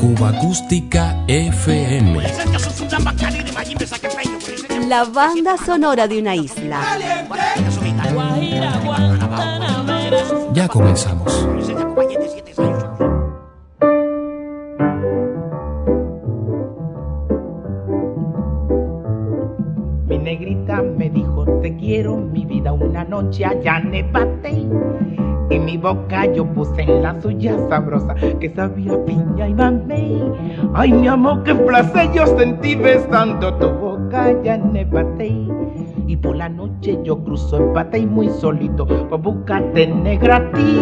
Cuba Acústica FM. La banda sonora de una isla. Ya comenzamos. Mi negrita me dijo te quiero mi vida una noche allá nevate y mi boca yo puse en la suya sabrosa que sabía piña y mamey. Ay mi amor qué placer yo sentí besando tu boca allá nevate y por la noche yo cruzo el y muy solito por buscarte negra ti.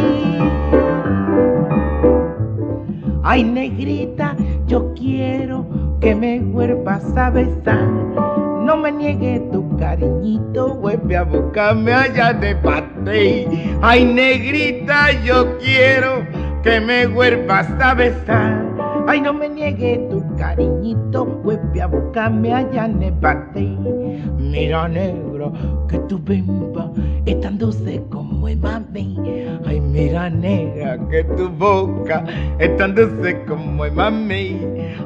Ay negrita yo quiero que me vuelvas a besar no me niegue tu cariñito, vuelve a buscarme allá de pate. Ay, negrita, yo quiero que me vuelvas a besar. Ay, no me niegue tu cariñito, vuelve a buscarme allá de pate. Mira, negro, que tu bimba es tan dulce como el mami. Ay, mira, negra, que tu boca es tan dulce como el mami.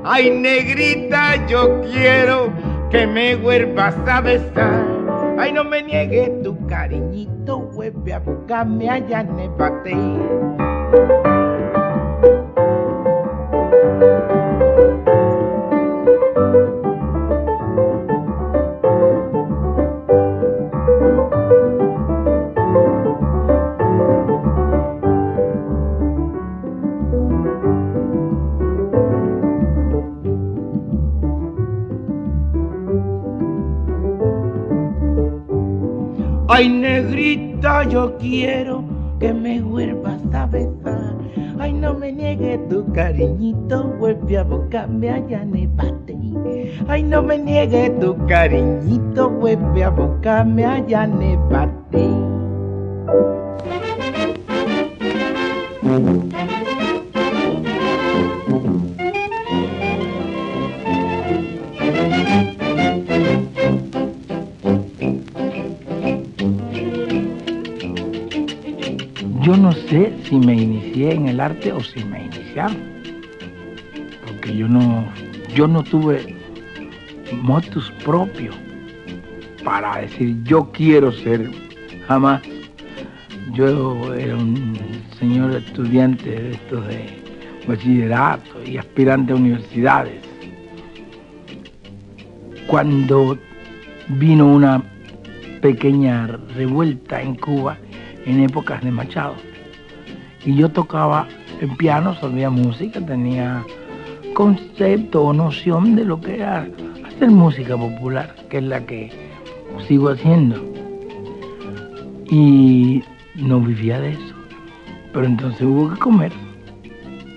Ay, negrita, yo quiero que me vuelvas a besar. Ay, no me niegue tu cariñito, vuelve a buscarme allá en el bate. Ay, negrita, yo quiero que me vuelvas a besar. Ay, no me niegue tu cariñito, vuelve a buscarme allá en el. Ay, no me niegue tu cariñito, vuelve a buscarme allá en si me inicié en el arte o si me iniciaron, porque yo no, yo no tuve motus propio para decir yo quiero ser jamás. Yo era un señor estudiante de estos de bachillerato y aspirante a universidades. Cuando vino una pequeña revuelta en Cuba, en épocas de Machado. Y yo tocaba el piano, sabía música, tenía concepto o noción de lo que era hacer música popular, que es la que sigo haciendo. Y no vivía de eso. Pero entonces hubo que comer.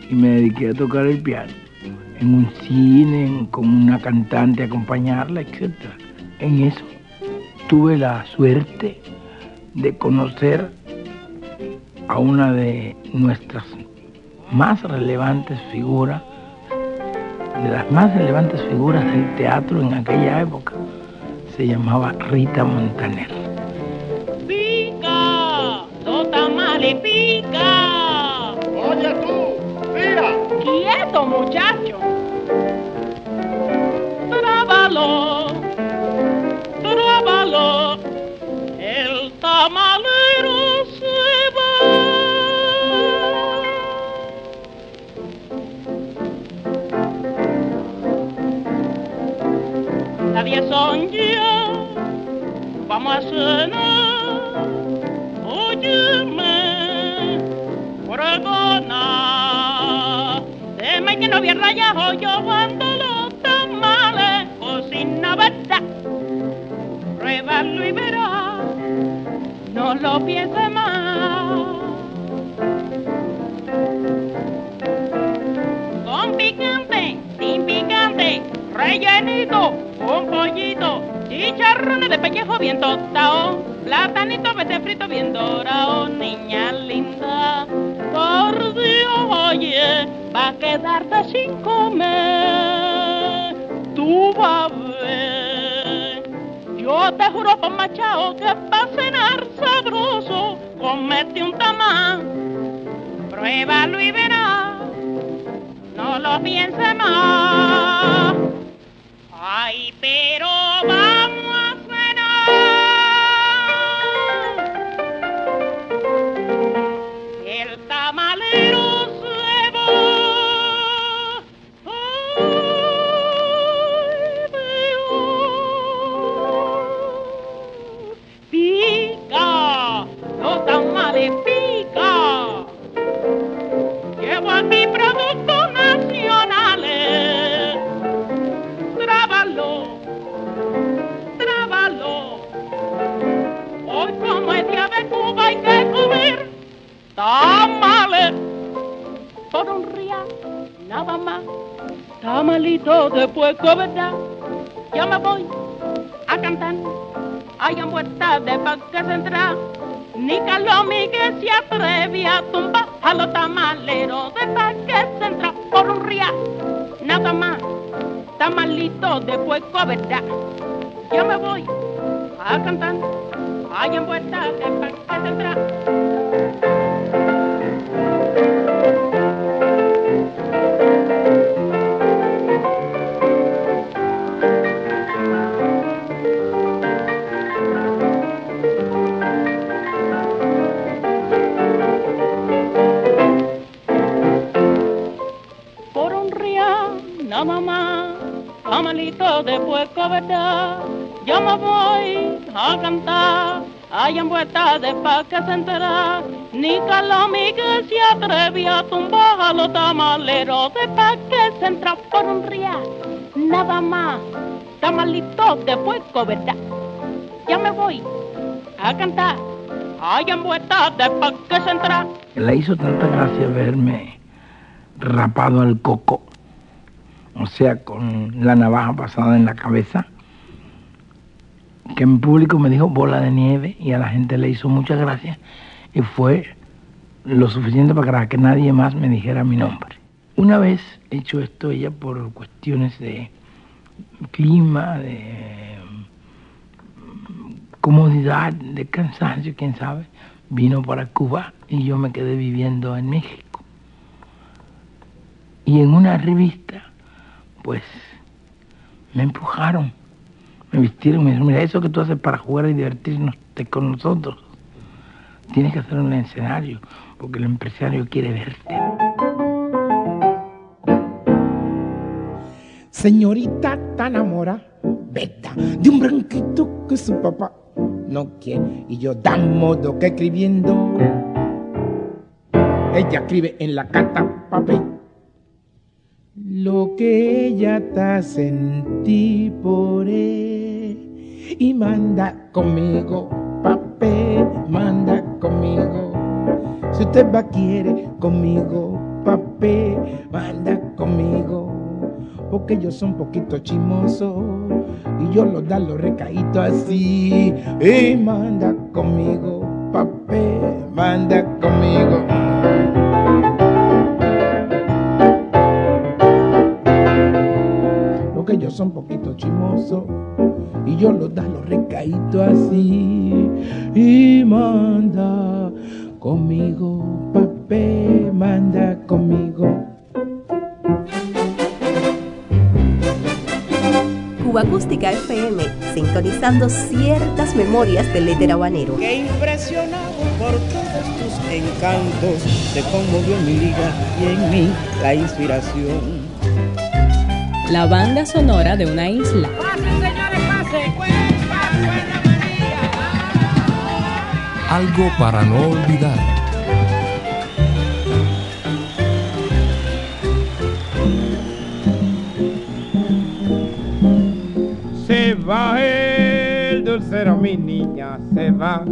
Y me dediqué a tocar el piano. En un cine, con una cantante, acompañarla, etc. En eso tuve la suerte de conocer a una de nuestras más relevantes figuras, de las más relevantes figuras del teatro en aquella época. Se llamaba Rita Montaner. Vamos a cenar. Óyeme, pregona. Deme que no había rayado yo cuando los tamales cocina verdad. Pruébalo y verás, no lo pienses pellejo bien tostado, platanito vete frito bien dorado, niña linda. Por Dios, oye, va a quedarte sin comer. Tú vas a ver. Yo te juro por machado que para cenar sabroso, comete un tamal. Pruébalo y verás, no lo piense más. Ay, pero vamos Yo me voy a cantar. Hay en vuelta Parque en vuelta de pa' que se entera, ni Calomi que se atreve a tumbar a los tamaleros. De pa' que se entra por un real, nada más, tamalito de puerco, ¿verdad? Ya me voy a cantar, hay en vuelta de pa' que se entra. Le hizo tanta gracia verme rapado al coco, o sea, con la navaja pasada en la cabeza, que en público me dijo bola de nieve y a la gente le hizo muchas gracias y fue lo suficiente para que nadie más me dijera mi nombre. Una vez hecho esto ella por cuestiones de clima, de mm, comodidad, de cansancio, quién sabe, vino para Cuba y yo me quedé viviendo en México. Y en una revista, pues, me empujaron, me vistieron, me dijeron, mira, eso que tú haces para jugar y divertirnos con nosotros, tienes que hacerlo en el escenario, porque el empresario quiere verte. Señorita tan enamora, beta, de un branquito que su papá no quiere. Y yo dan modo que escribiendo, ella escribe en la carta papel. Lo que ella está sentí por él y manda conmigo, papel, manda conmigo. Si usted va quiere conmigo, papel, manda conmigo. Porque yo soy un poquito chimoso y yo lo da los recaíto así. Y manda conmigo, papel, manda conmigo. Yo soy un poquito chimoso y yo lo da los recaíto así. Y manda conmigo, papel, manda conmigo. Cuba Acústica FM, sintonizando ciertas memorias del éter habanero. que impresionado por todos tus encantos, se conmovió mi liga y en mí la inspiración. La banda sonora de una isla. Algo para no olvidar. Se va el dulcero, mi niña, se va.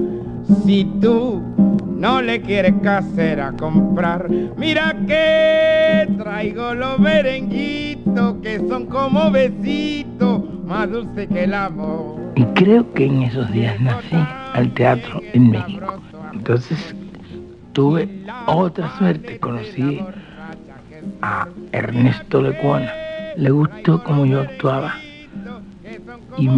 Si tú no le quieres casera comprar, mira que traigo los que son como besitos, más dulce que el amor. Y creo que en esos días nací al teatro en México. Entonces tuve otra suerte, conocí a Ernesto Lecuona. Le gustó como yo actuaba y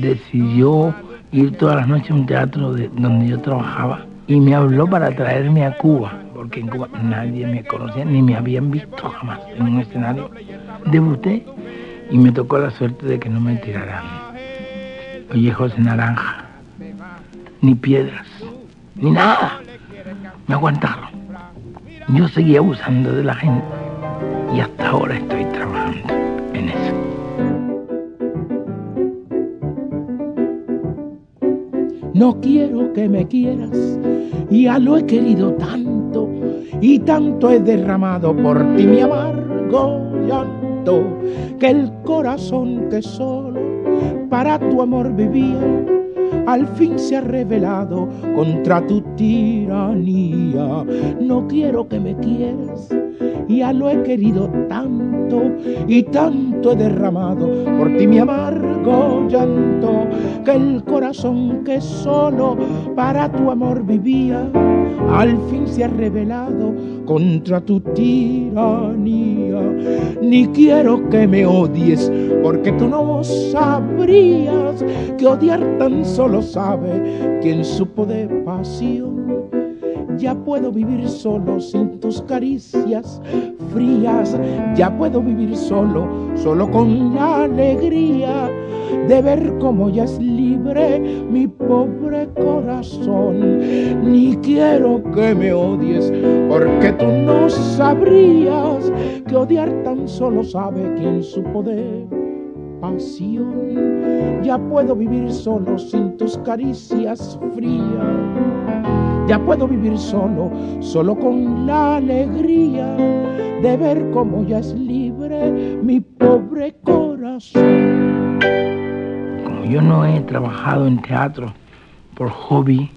decidió ir todas las noches a un teatro de- donde yo trabajaba y me habló para traerme a Cuba, porque en Cuba nadie me conocía ni me habían visto jamás en un escenario. Debuté y me tocó la suerte de que no me tiraran ollejos de naranja, ni piedras, ni nada. Me aguantaron. Yo seguía abusando de la gente y hasta ahora estoy trabajando en eso. No quiero que me quieras, ya lo he querido tanto y tanto he derramado por ti mi amargo llanto, que el corazón que solo para tu amor vivía, al fin se ha revelado contra tu tiranía. No quiero que me quieras, ya lo he querido tanto y tanto he derramado por ti mi llanto, que el corazón que solo para tu amor vivía, al fin se ha revelado contra tu tiranía. Ni quiero que me odies, porque tú no sabrías que odiar tan solo sabe quien supo de pasión. Ya puedo vivir solo sin tus caricias frías, ya puedo vivir solo, solo con la alegría de ver cómo ya es libre mi pobre corazón. Ni quiero que me odies, porque tú no sabrías que odiar tan solo sabe quien supo de pasión. Ya puedo vivir solo sin tus caricias frías. Ya puedo vivir solo, solo con la alegría de ver cómo ya es libre mi pobre corazón. Como yo no he trabajado en teatro por hobby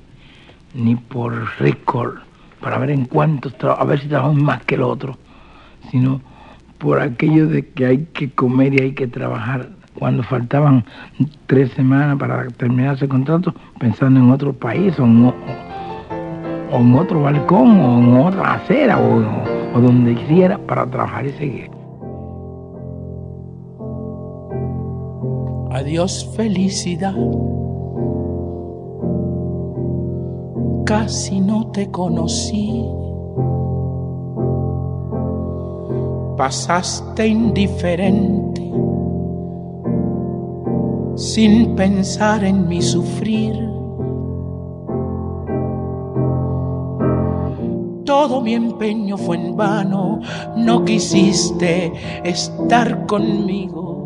ni por récord, para ver en cuántos a ver si trabajo más que el otro, sino por aquello de que hay que comer y hay que trabajar. Cuando faltaban tres semanas para terminar ese contrato, pensando en otro país o en, o en otro balcón o en otra acera o, o donde quisiera para trabajar y seguir. Adiós felicidad. Casi no te conocí. Pasaste indiferente, sin pensar en mi sufrir. Todo mi empeño fue en vano, no quisiste estar conmigo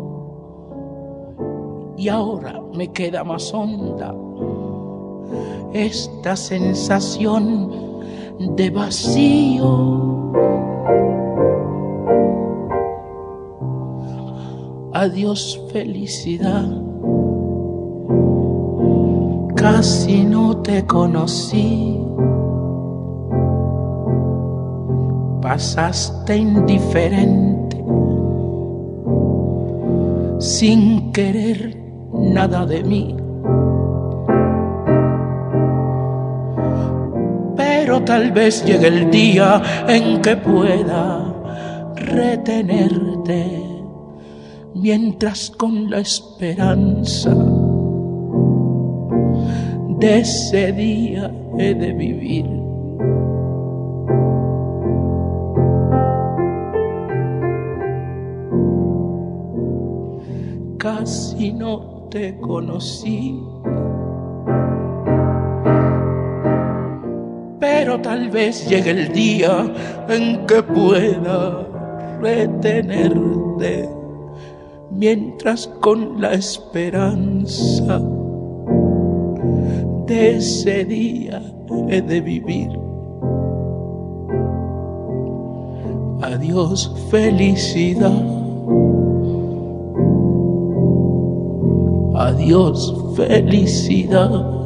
y ahora me queda más honda esta sensación de vacío. Adiós felicidad, casi no te conocí. Pasaste indiferente, sin querer nada de mí. Pero tal vez llegue el día en que pueda retenerte, mientras con la esperanza de ese día he de vivir. Casi no te conocí. Pero tal vez llegue el día en que pueda retenerte, mientras con la esperanza de ese día he de vivir. Adiós felicidad. Adiós felicidad.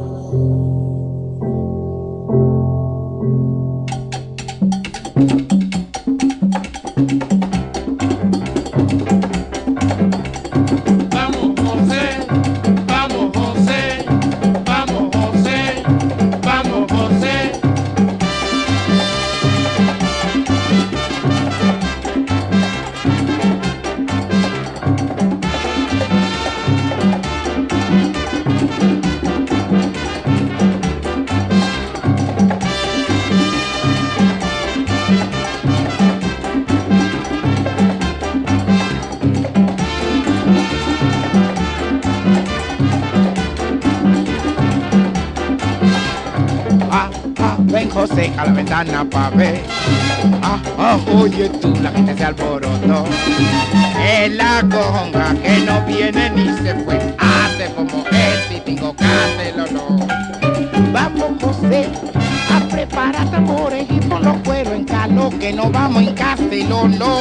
Que no vamos en Castellolo.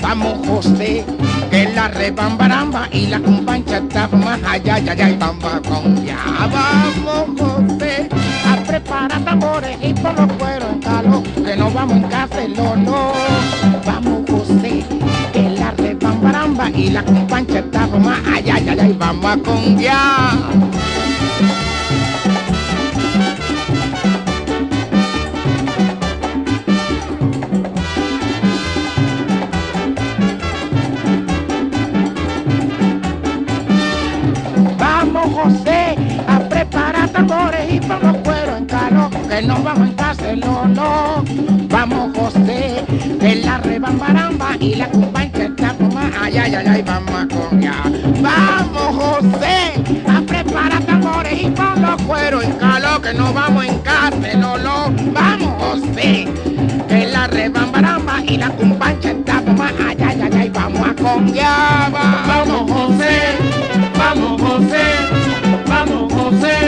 Vamos José, que la rebambaramba y la compancha está más allá, allá, allá y bamba con ya. Vamos José a preparar tambores y por los cueros calor que no vamos en Castellolo. Vamos José, que la rebambaramba y la compancha está más allá, allá, allá y bamba con ya. Castellolo. Vamos José, que la rebambaramba y la cumbancha está como ay ay ay ay vamos a coñar. Vamos José a preparar tambores y por los cueros en calo que no vamos en Castellolo. Vamos José, que la rebambaramba y la cumbancha está como ay ay ay ay vamos a coñar. Vamos José, vamos José, vamos José,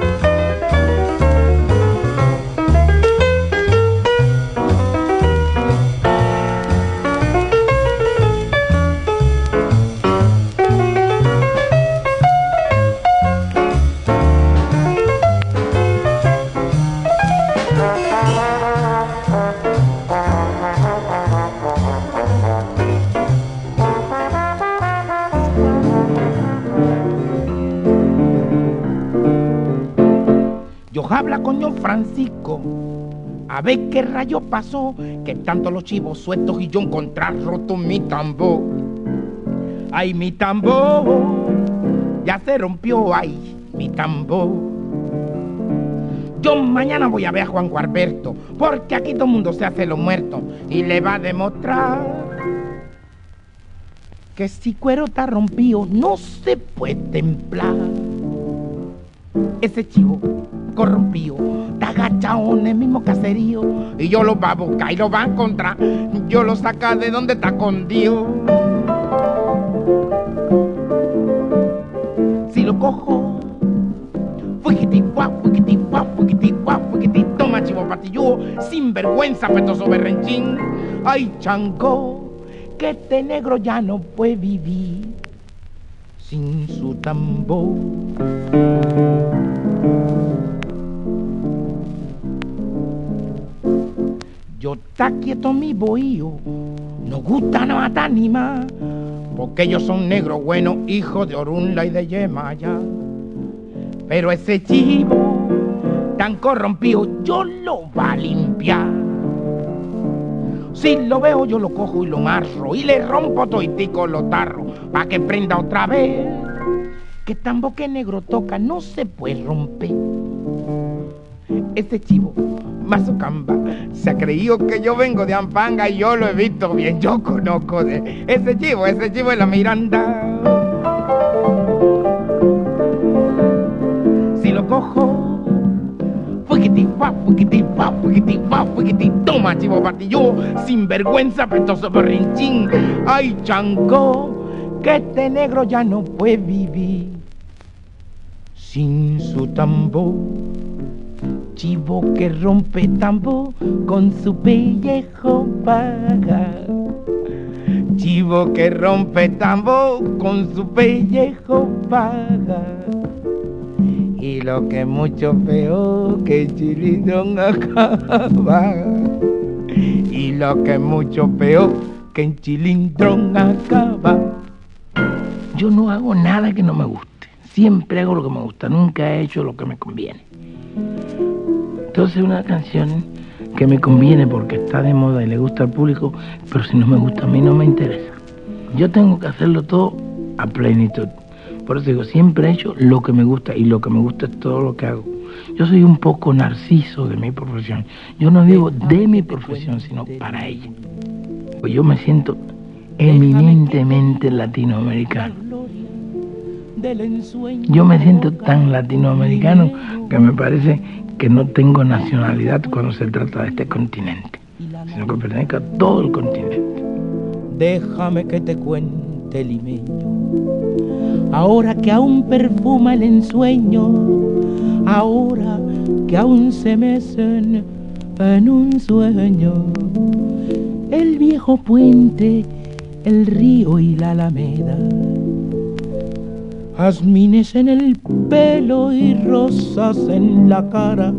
Ver qué rayo pasó, que tanto los chivos sueltos y yo encontrar roto mi tambor. Ay, mi tambor, ya se rompió, ay, mi tambor. Yo mañana voy a ver a Juan Gualberto, porque aquí todo el mundo se hace lo muerto y le va a demostrar que si cuero está rompido no se puede templar. Ese chivo corrompido está agachado en el mismo caserío y yo lo va a buscar y lo va a encontrar. Yo lo saca de donde está escondido. Si lo cojo, guau, fuigiti, guau, fuigiti, toma chivo patilludo, sin vergüenza, petoso berrenchín. Ay, chango, que este negro ya no puede vivir sin su tambor. Está quieto mi bohío, no gusta no matar ni porque ellos son negros buenos, hijos de Orunla y de Yemaya. Pero ese chivo tan corrompido, yo lo va a limpiar. Si lo veo, yo lo cojo y lo marro y le rompo toitico los tarros pa' que prenda otra vez. Que tambo que negro toca no se puede romper. Este chivo, Mazucamba, se ha creído que yo vengo de Ampanga y yo lo he visto bien. Yo conozco ese chivo, ese chivo es la Miranda. Si lo cojo, fa, fuiquiti, fa, fuiquiti, toma chivo patillo, sin vergüenza, petoso berrinchín. Ay, chango, que este negro ya no puede vivir sin su tambor. Chivo que rompe tambor con su pellejo paga. Chivo que rompe tambor con su pellejo paga. Y lo que es mucho peor que chilindrón acaba. Y lo que es mucho peor que en chilindrón acaba. yo no hago nada que no me guste. Siempre hago lo que me gusta, nunca he hecho lo que me conviene. Entonces una canción que me conviene porque está de moda y le gusta al público, pero si no me gusta a mí no me interesa. Yo tengo que hacerlo todo a plenitud. Por eso digo, siempre he hecho lo que me gusta y lo que me gusta es todo lo que hago. Yo soy un poco narciso de mi profesión. Yo no vivo de mi profesión, sino para ella. Pues yo me siento eminentemente latinoamericano. Yo me siento tan latinoamericano que me parece que no tengo nacionalidad cuando se trata de este continente, sino que pertenezco a todo el continente. Déjame que te cuente limeño, ahora que aún perfuma el ensueño, ahora que aún se mecen en un sueño, el viejo puente, el río y la alameda jazmines en el pelo y rosas en la cara.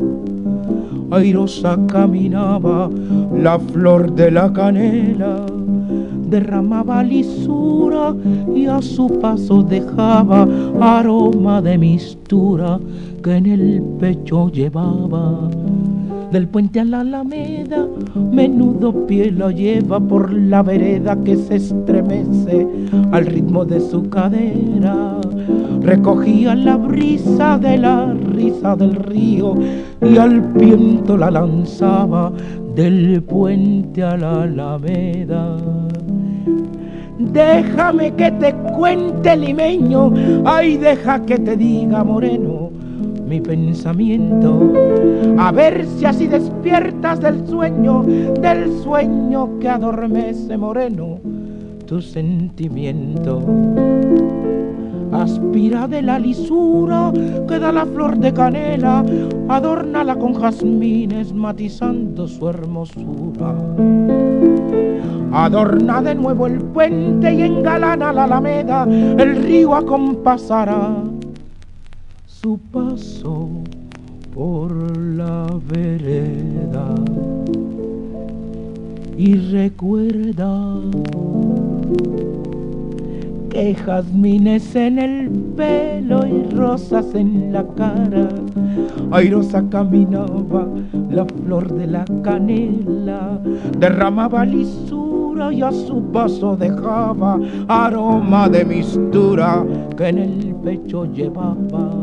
Airosa caminaba la flor de la canela, derramaba lisura y a su paso dejaba aroma de mistura que en el pecho llevaba. Del puente a la alameda, menudo pie lo lleva por la vereda que se estremece al ritmo de su cadera. Recogía la brisa de la risa del río y al viento la lanzaba del puente a la alameda. Déjame que te cuente limeño, ay deja que te diga moreno mi pensamiento, a ver si así despiertas del sueño, del sueño que adormece moreno tu sentimiento. Aspira de la lisura que da la flor de canela, adórnala con jazmines matizando su hermosura. Adorna de nuevo el puente y engalana la alameda, el río acompasará su paso por la vereda y recuerda que jazmines en el pelo y rosas en la cara. Airosa caminaba la flor de la canela, derramaba lisura y a su paso dejaba aroma de mistura que en el pecho llevaba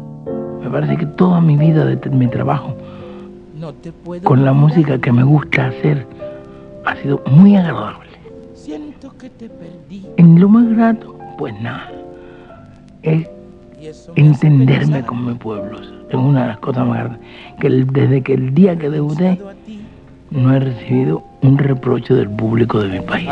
Me parece que toda mi vida de mi trabajo con la música que me gusta hacer ha sido muy agradable. Siento que te perdí. En lo más grato, pues nada, es entenderme con mi pueblo. Es una de las cosas más grandes. Que desde que el día que debuté, no he recibido un reproche del público de mi país.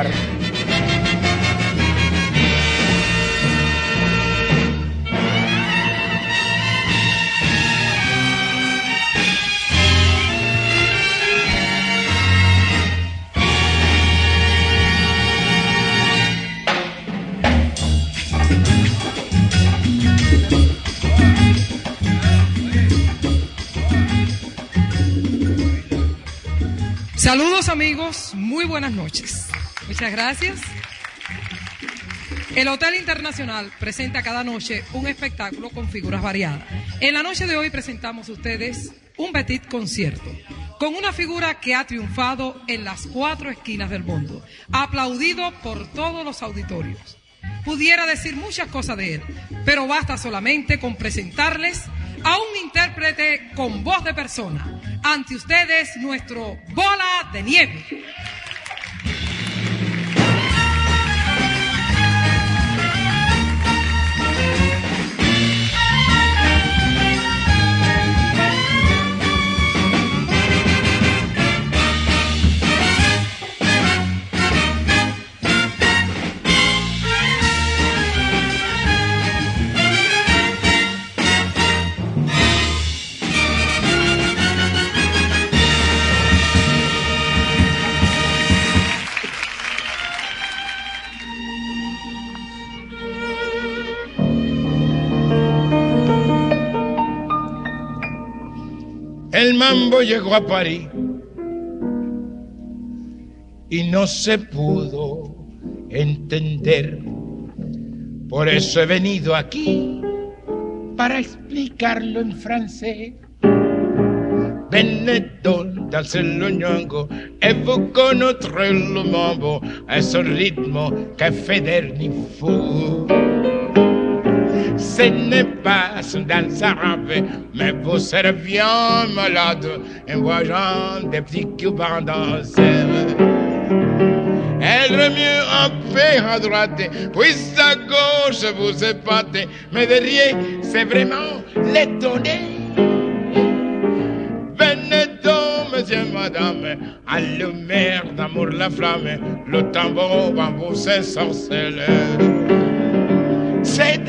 Amigos, muy buenas noches. Muchas gracias. El Hotel Internacional presenta cada noche un espectáculo con figuras variadas. En la noche de hoy presentamos a ustedes un petit concierto con una figura que ha triunfado en las cuatro esquinas del mundo, aplaudido por todos los auditorios. Pudiera decir muchas cosas de él, pero basta solamente con presentarles a un intérprete con voz de persona. Ante ustedes, nuestro bola de nieve. Mambo llegó a París y no se pudo entender. Por eso he venido aquí para explicarlo en francés. Benetton dans le nyongo évoque notre le mambo à son rythme qu'un fédère fou. Ce n'est pas un danse arabe, mais vous serez bien malade en voyant des petits cubains danser. Elle mieux un peu à droite, puis à gauche vous épatez, mais derrière c'est vraiment l'étonné. Benetton, monsieur, madame, allumez d'amour la flamme, le tambour va vous sorceller. C'est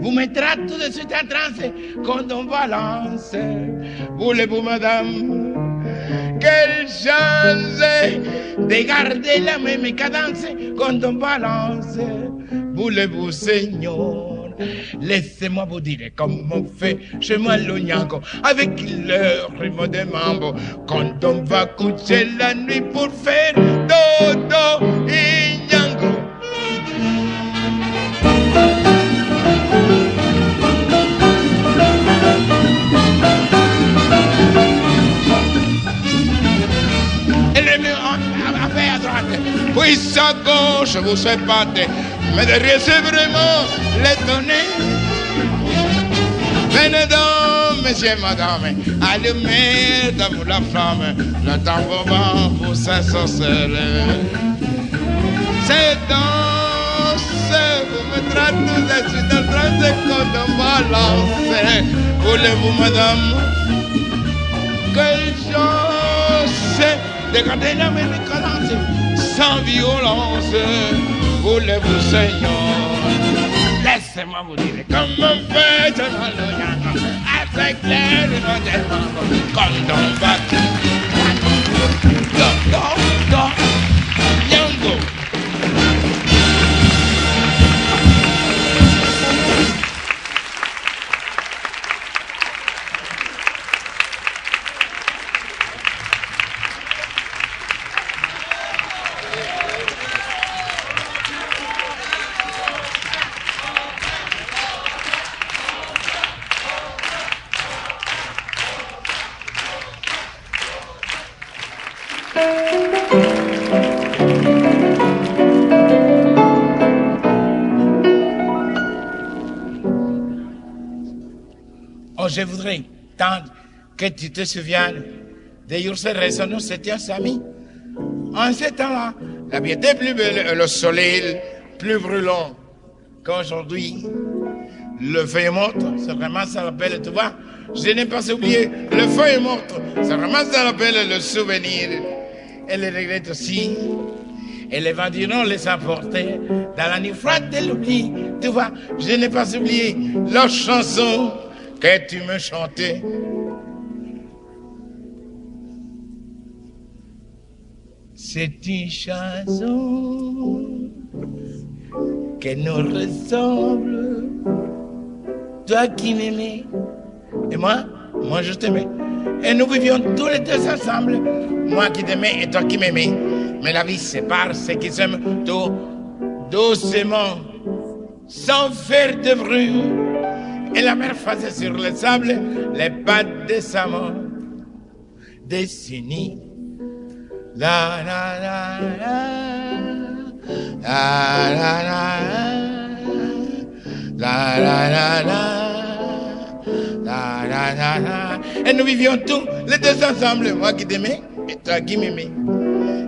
vous mettra tout de suite en transe. Quand on balance. Voulez-vous, madame, quelle chance de garder la même cadence. Quand on balance. Voulez-vous, Seigneur, laissez-moi vous dire comme on fait. Chez moi l'Onyango avec le rythme des mambo quand on va coucher la nuit pour faire dodo les sacots, je vous sais pas des... Mais de vraiment l'étonné. Venez donc, messieurs, madame, allumez dans la flamme, le tambour bas pour s'ensorceler. C'est danse, vous me traitez, je suis en train de qu'on balancer. Voulez-vous, madame, que je sais, regardez la médicalance sans violence. Voulez-vous, Seigneur, laissez-moi vous dire comment fait malheur avec l'air de notre mambo quand que tu te souviennes de Yurse Rezo, nous étions amis. En ce temps-là, la vie était plus belle, et le soleil plus brûlant qu'aujourd'hui. Le feuille morte, c'est vraiment ça l'appelle, tu vois. Je n'ai pas oublié le feuille morte, c'est vraiment ça l'appelle le souvenir. Et les regrette aussi. Et les vendurons les emporter dans la nuit froide de l'oubli. Tu vois, je n'ai pas oublié leur chanson que tu me chantais? C'est une chanson qui nous ressemble. Toi qui m'aimais, et moi, moi je t'aimais. Et nous vivions tous les deux ensemble. Moi qui t'aimais et toi qui m'aimais. Mais la vie sépare ceux qui s'aiment tout doucement, sans faire de bruit. Et la mer faisait sur le sable les pattes de sa mort. Décennie. La la la la. La la la. La la la la. La, la, la, la. Et nous vivions tous les deux ensemble, moi qui t'aimais et toi qui m'aimais.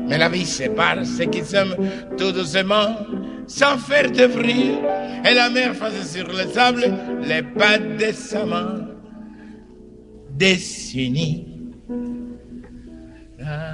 Mais la vie sépare ceux qui s'aiment tout doucement sans faire de bruit. Et la mer faisait sur le sable les pattes de sa main dessinées. La,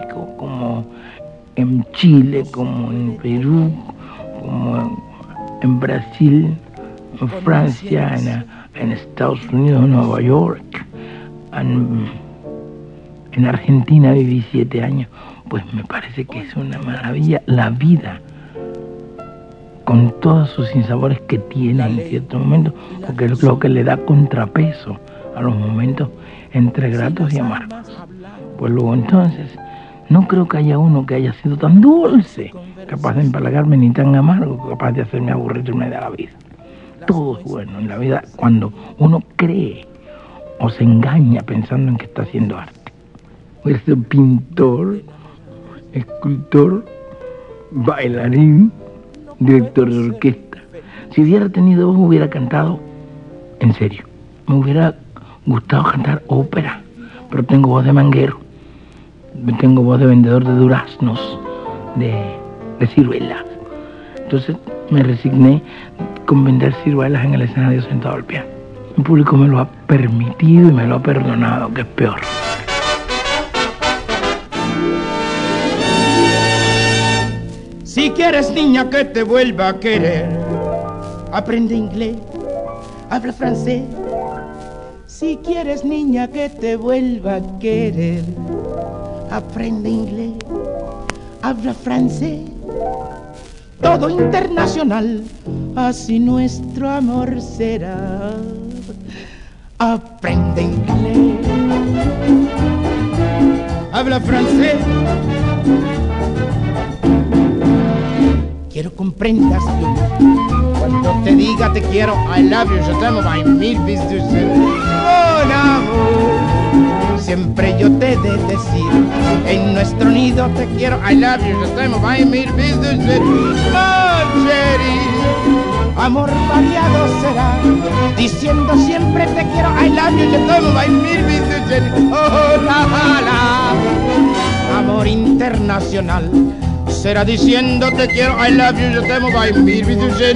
en Chile, como en Perú, como en Brasil, en Francia, en, en Estados Unidos, en Nueva York, en, en Argentina viví siete años, pues me parece que es una maravilla la vida con todos sus sinsabores que tiene en ciertos momentos, porque es lo que le da contrapeso a los momentos entre gratos y amargos. Pues luego entonces, no creo que haya uno que haya sido tan dulce, capaz de empalagarme, ni tan amargo, capaz de hacerme aburrirme de la vida. Todo es bueno en la vida cuando uno cree o se engaña pensando en que está haciendo arte. Voy a ser pintor, escultor, bailarín, director de orquesta. Si hubiera tenido voz, hubiera cantado en serio. Me hubiera gustado cantar ópera, pero tengo voz de manguero. Tengo voz de vendedor de duraznos, de, de ciruelas. Entonces me resigné con vender ciruelas en el escenario sentado al piano. El público me lo ha permitido y me lo ha perdonado, que es peor. Si quieres niña que te vuelva a querer, aprende inglés, habla francés. Si quieres niña que te vuelva a querer, aprende inglés, habla francés. Todo internacional, así nuestro amor será. Aprende inglés, habla francés. Quiero comprendas cuando te diga te quiero, I love you, yo te amo, by mil veces. Mon amor, siempre yo te he de decir, en nuestro nido te quiero, I love you, amo, by mil veces. Chéri, amor variado será, diciendo siempre te quiero, I love you, amo, by mil veces. Oh, la, la, amor internacional será diciendo te quiero, I love you, amo, by mil veces.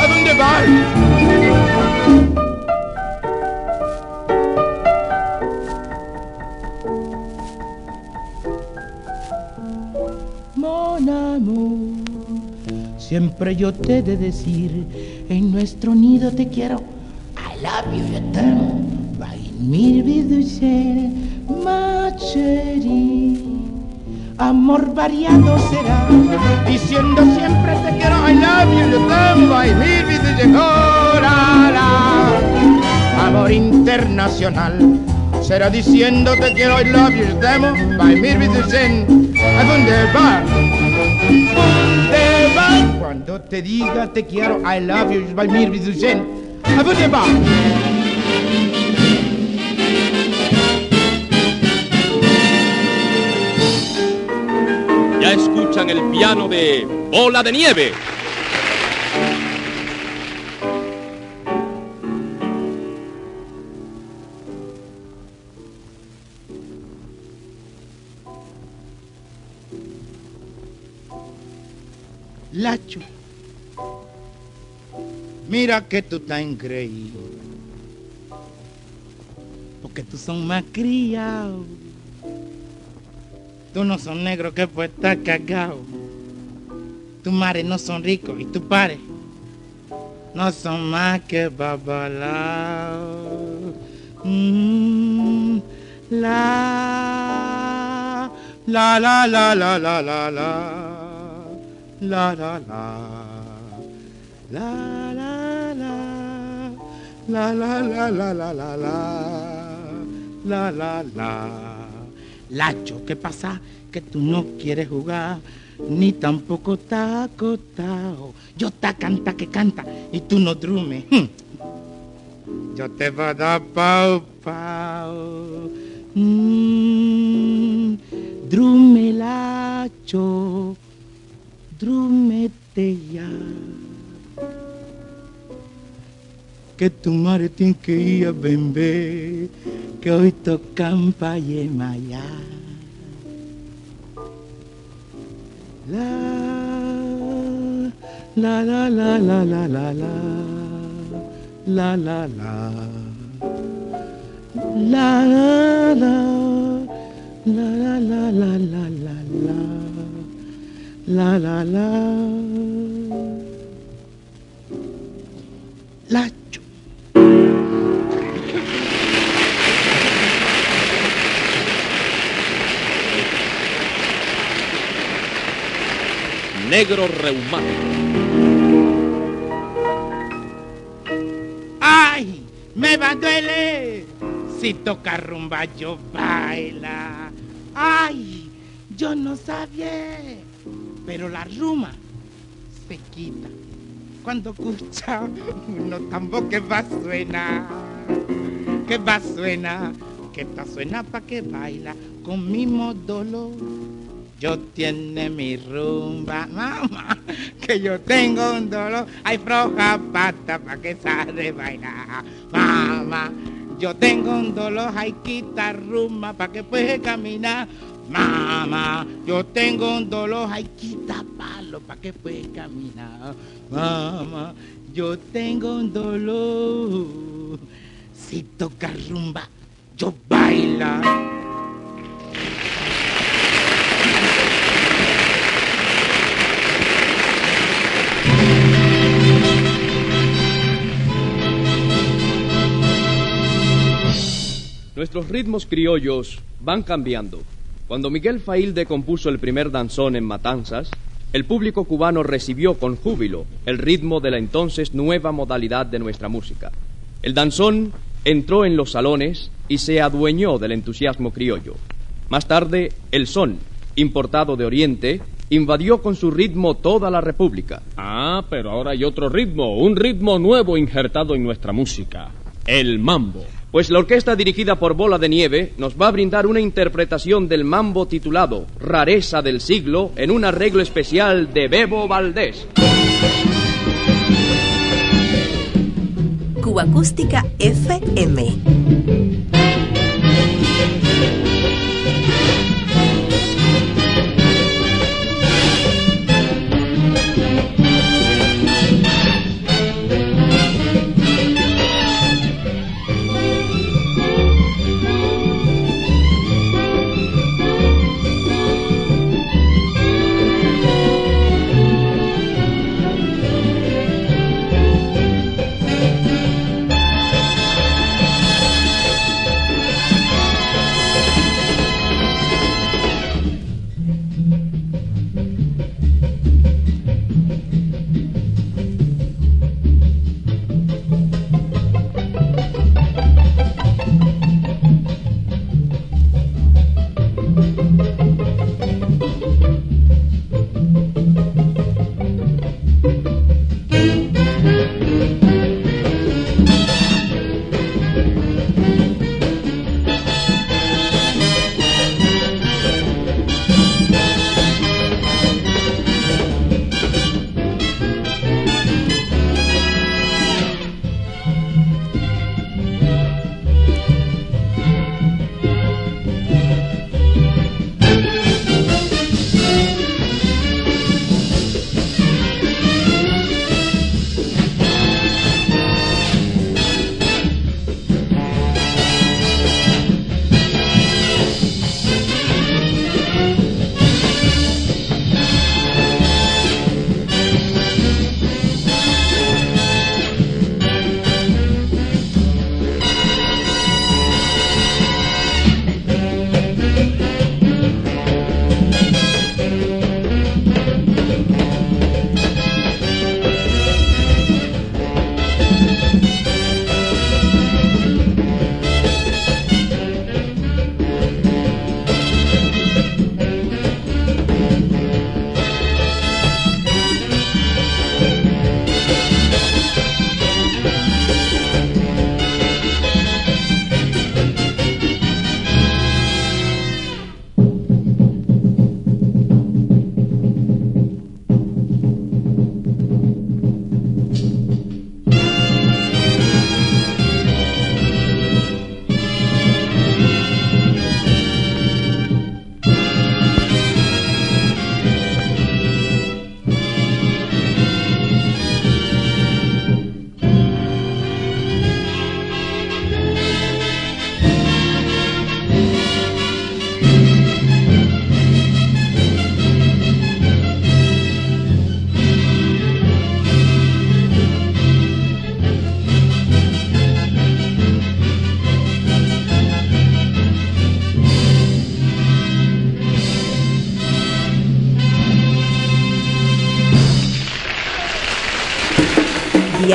¿A dónde vas? Siempre yo te he de decir, en nuestro nido te quiero, I love you, yo te amo, amor variado será, diciendo siempre te quiero, I love you, yo te amo, amor internacional, será diciendo te quiero, I love you, yo te amo, by mil veces en, ¿a dónde Cuando te diga te quiero, I love you, by mil veces en, ¿a dónde va? Ya escuchan el piano de Bola de Nieve. Mira que tú estás increíble. Porque tú son más criados. Tú no son negro que puede estar cagado. Tus mares no son ricos y tus pares no son más que babalaos. Mm, la, la, la, la, la, la, la. la la, la, la, la, la, la, la, la, la, la, la, la, la, la, la, la. Lacho, ¿qué pasa? Que tú no quieres jugar, ni tampoco está acostado. Yo ta canta que canta y tú no drumes. Hm. Yo te voy a dar pau pau. Mm, drume lacho, drumete ya. Que tu madre tiene que ir a bembe, que hoy tocan pa' Yemaya. La, la, la, la, la, la, la, la, la, la, la, la, la, la, la, la, la, la, la, la, la, la, la, Lacho. Negro reumático. ¡Ay! ¡Me va a duele! Si toca rumba yo baila. ¡Ay! Yo no sabía. Pero la rumba se quita. Cuando escucha uno tambor que va suena. Que va suena. Que está suena pa' que baila con mismo dolor. Yo tiene mi rumba, mamá, que yo tengo un dolor, hay floja pata pa' que sale bailar, mamá, yo tengo un dolor, hay quita rumba pa' que puede caminar, mamá, yo tengo un dolor, hay quita palo pa' que puede caminar, mamá, yo tengo un dolor, si toca rumba, yo baila. Nuestros ritmos criollos van cambiando. Cuando Miguel Failde compuso el primer danzón en Matanzas, el público cubano recibió con júbilo el ritmo de la entonces nueva modalidad de nuestra música. El danzón entró en los salones y se adueñó del entusiasmo criollo. Más tarde, el son, importado de Oriente, invadió con su ritmo toda la República. Ah, pero ahora hay otro ritmo, un ritmo nuevo injertado en nuestra música, el mambo. Pues la orquesta dirigida por Bola de Nieve nos va a brindar una interpretación del mambo titulado Rareza del siglo en un arreglo especial de Bebo Valdés. Cuba Acústica FM.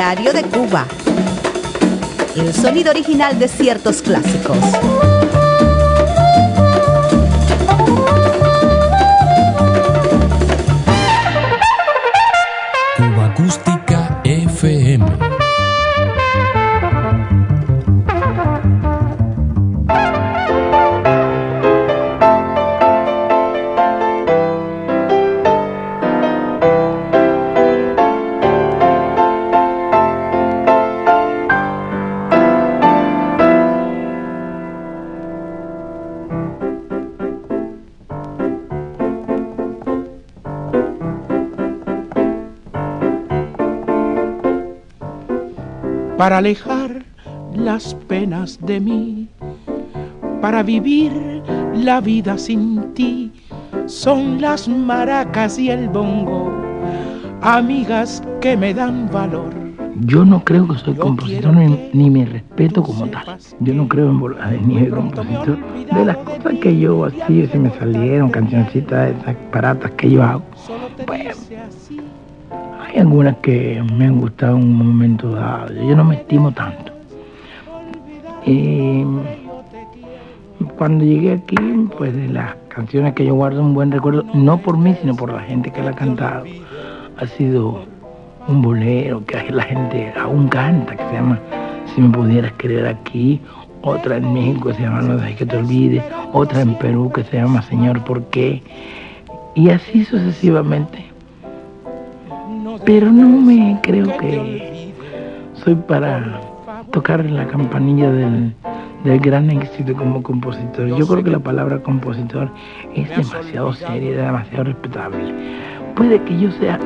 Diario de Cuba. El sonido original de ciertos clásicos. Para alejar las penas de mí, para vivir la vida sin ti. Son las maracas y el bongo, amigas que me dan valor. Yo no creo que soy compositor ni, ni me respeto como tal. Yo no creo en volar ni de compositor. De las cosas que yo así, si me salieron cancioncitas esas baratas que yo hago, pues hay algunas que me han gustado en un momento dado. Yo no me estimo tanto. Y cuando llegué aquí, pues de las canciones que yo guardo un buen recuerdo, no por mí, sino por la gente que la ha cantado, ha sido un bolero que la gente aún canta, que se llama Si me pudieras querer aquí, otra en México que se llama No dejes que te olvides, otra en Perú que se llama Señor, ¿por qué? Y así sucesivamente. Pero no me creo que soy para tocar la campanilla del, del gran éxito como compositor. Yo creo que la palabra compositor es demasiado seria, demasiado respetable. Puede que yo sea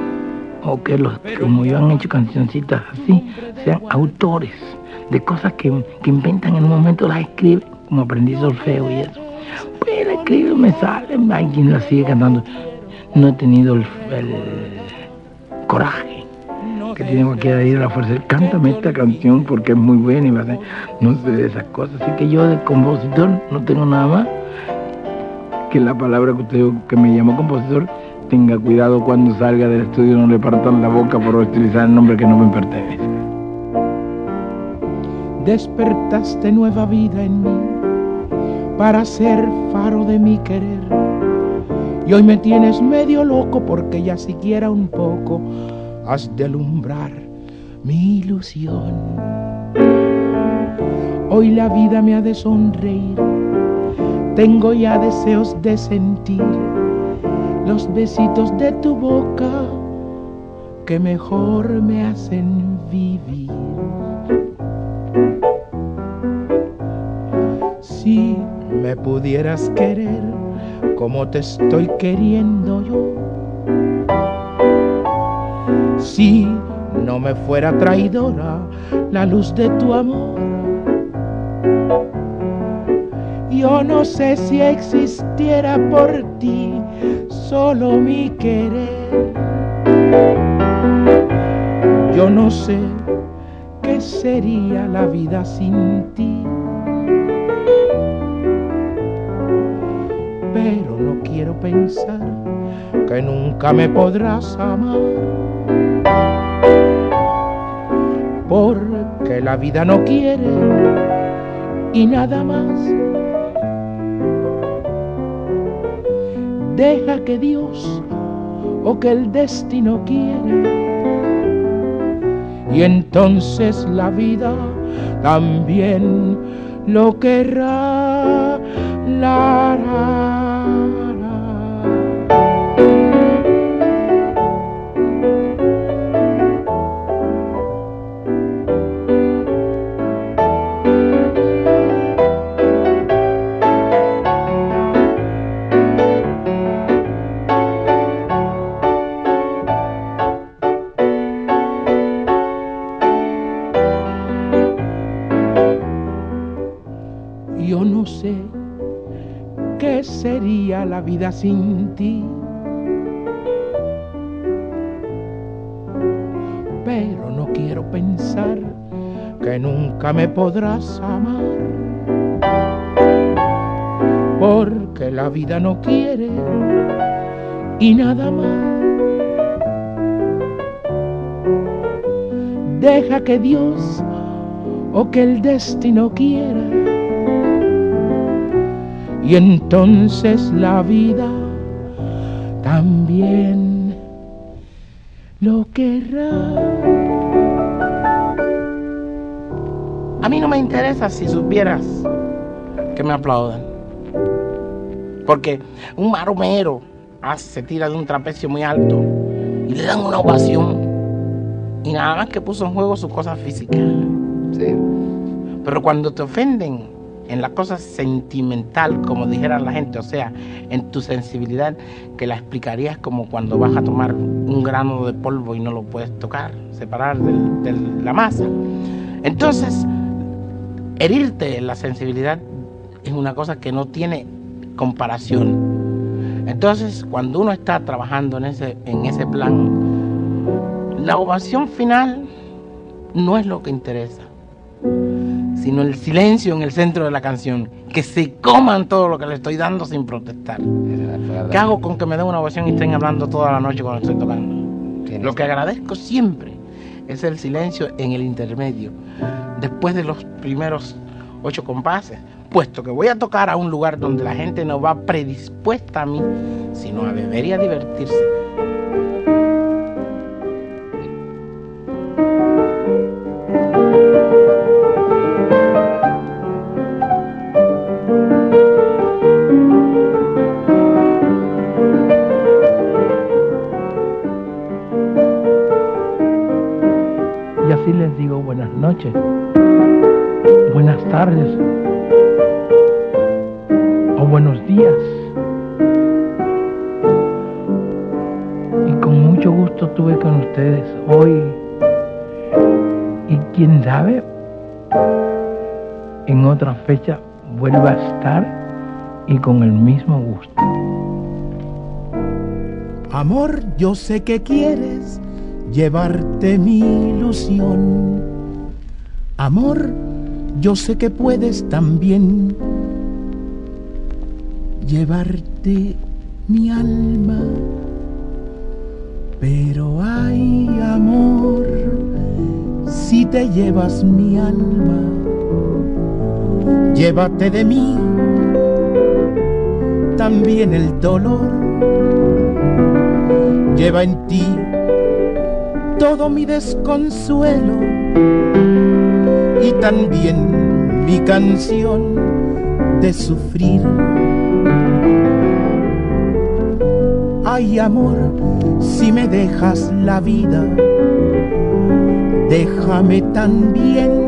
o que los que como yo han hecho cancioncitas así, sean autores de cosas que, que inventan en un momento, las escriben, como aprendí solfeo y eso. Pues la escribo, me sale, hay quien la sigue cantando. No he tenido el, el coraje que tiene de ir a la fuerza. Cántame esta canción porque es muy buena y va a no sé de esas cosas. Así que yo de compositor no tengo nada más que la palabra que usted que me llamó compositor tenga cuidado cuando salga del estudio, no le partan la boca por utilizar el nombre que no me pertenece. Despertaste nueva vida en mí para ser faro de mi querer. Y hoy me tienes medio loco porque ya siquiera un poco has de alumbrar mi ilusión. Hoy la vida me ha de sonreír, tengo ya deseos de sentir los besitos de tu boca que mejor me hacen vivir. Si me pudieras querer como te estoy queriendo yo, si no me fuera traidora la luz de tu amor, yo no sé si existiera por ti solo mi querer. Yo no sé qué sería la vida sin ti. Pensar que nunca me podrás amar. Porque la vida no quiere y nada más. Deja que Dios o que el destino quiere. Y entonces la vida también lo querrá. Sin ti. Pero no quiero pensar que nunca me podrás amar. Porque la vida no quiere y nada más. deja que Dios o que el destino quiera. Y entonces la vida también lo querrá. A mí no me interesa si supieras que me aplaudan. Porque un maromero se tira de un trapecio muy alto y le dan una ovación. Y nada más que puso en juego sus cosas físicas. Pero cuando te ofenden en la cosa sentimental, como dijera la gente, o sea, en tu sensibilidad, que la explicarías como cuando vas a tomar un grano de polvo y no lo puedes tocar, separar de la masa. Entonces, herirte la sensibilidad es una cosa que no tiene comparación. Entonces, cuando uno está trabajando en ese, en ese plan, la ovación final no es lo que interesa sino el silencio en el centro de la canción. Que se coman todo lo que le estoy dando sin protestar. ¿Qué hago con que me den una ovación y estén hablando toda la noche cuando estoy tocando? Lo que agradezco siempre es el silencio en el intermedio, después de los primeros ocho compases, puesto que voy a tocar a un lugar donde la gente no va predispuesta a mí, sino a beber y a divertirse. Fecha vuelva a estar y con el mismo gusto. Amor, yo sé que quieres llevarte mi ilusión. Amor, yo sé que puedes también llevarte mi alma, pero hay amor si te llevas mi alma, llévate de mí también el dolor, lleva en ti todo mi desconsuelo y también mi canción de sufrir. Ay amor, si me dejas la vida, déjame también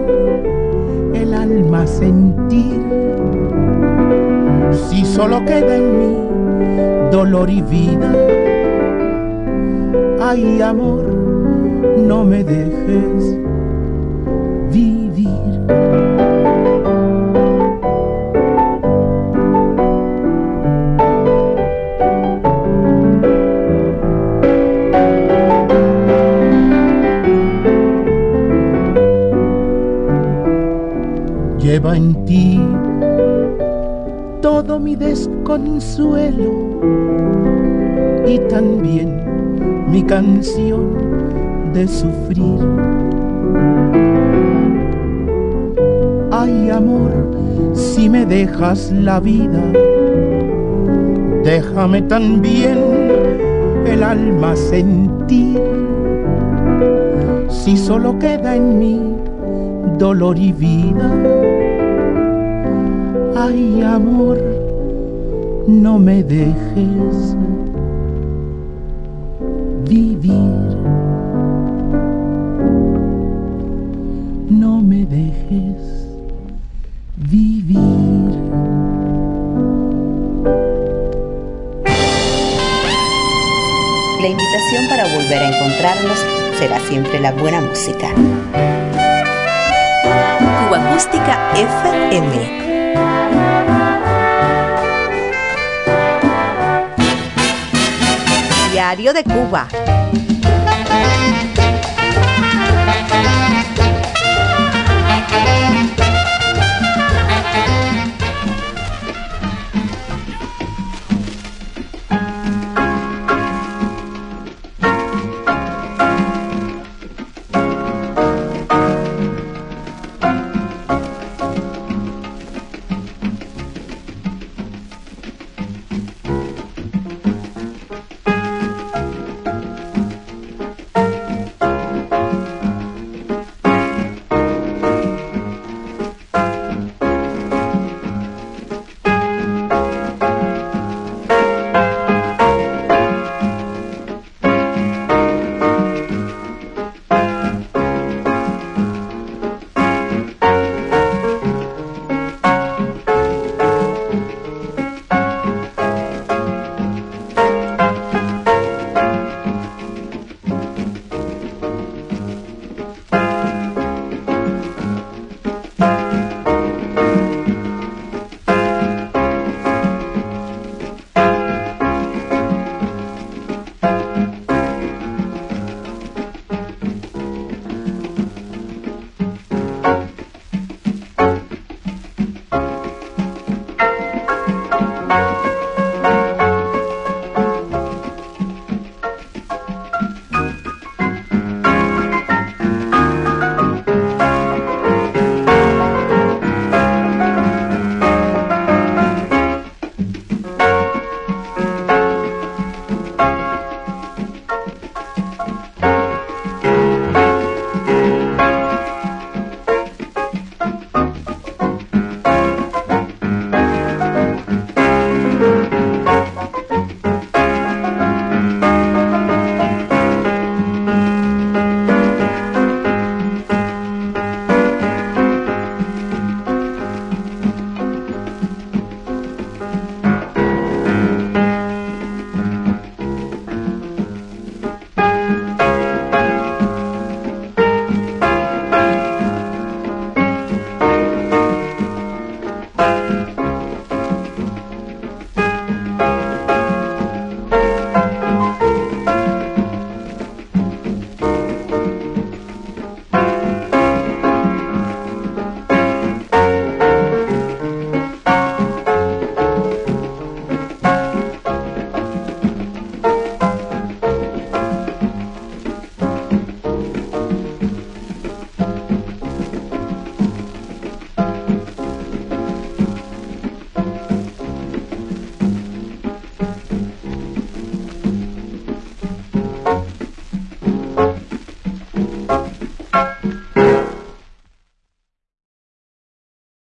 alma sentir. Si solo queda en mí dolor y vida, ay amor, no me dejes también mi canción de sufrir. Ay amor, si me dejas la vida, déjame también el alma sentir. Si solo queda en mí dolor y vida, ay amor, no me dejes No me dejes vivir. La invitación para volver a encontrarnos será siempre la buena música. Cuba Acústica FM. diario de Cuba.